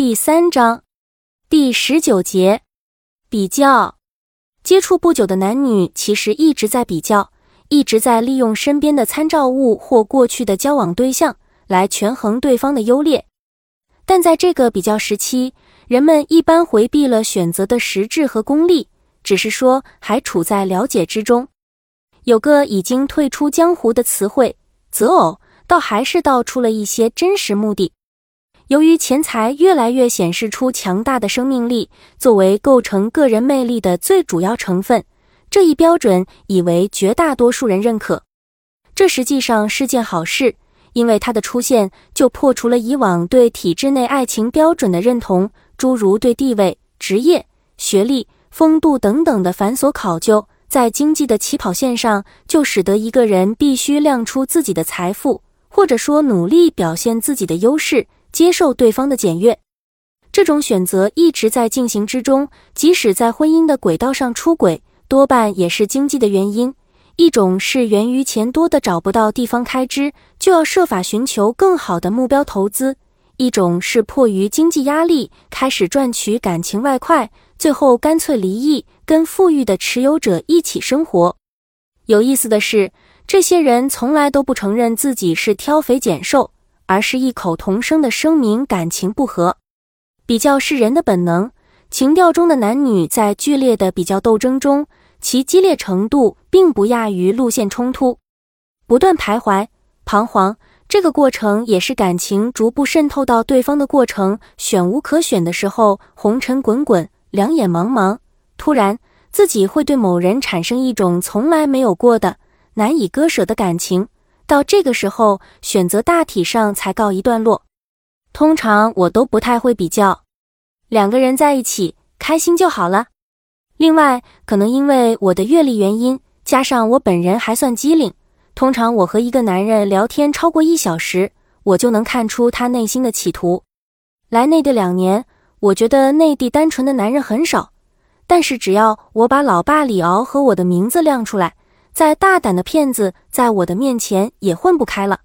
第三章第十九节比较。接触不久的男女其实一直在比较，一直在利用身边的参照物或过去的交往对象来权衡对方的优劣。但在这个比较时期，人们一般回避了选择的实质和功利，只是说还处在了解之中。有个已经退出江湖的词汇“择偶”，倒还是道出了一些真实目的。由于钱财越来越显示出强大的生命力，作为构成个人魅力的最主要成分，这一标准已为绝大多数人认可。这实际上是件好事，因为它的出现就破除了以往对体制内爱情标准的认同，诸如对地位、职业、学历、风度等等的繁琐考究，在经济的起跑线上就使得一个人必须亮出自己的财富，或者说努力表现自己的优势。接受对方的检阅，这种选择一直在进行之中。即使在婚姻的轨道上出轨，多半也是经济的原因。一种是源于钱多的找不到地方开支，就要设法寻求更好的目标投资；一种是迫于经济压力，开始赚取感情外快，最后干脆离异，跟富裕的持有者一起生活。有意思的是，这些人从来都不承认自己是挑肥拣瘦。而是异口同声的声明感情不和。比较是人的本能，情调中的男女在剧烈的比较斗争中，其激烈程度并不亚于路线冲突，不断徘徊、彷徨。这个过程也是感情逐步渗透到对方的过程。选无可选的时候，红尘滚滚，两眼茫茫。突然，自己会对某人产生一种从来没有过的、难以割舍的感情。到这个时候，选择大体上才告一段落。通常我都不太会比较，两个人在一起开心就好了。另外，可能因为我的阅历原因，加上我本人还算机灵，通常我和一个男人聊天超过一小时，我就能看出他内心的企图。来内地两年，我觉得内地单纯的男人很少，但是只要我把老爸李敖和我的名字亮出来。再大胆的骗子，在我的面前也混不开了。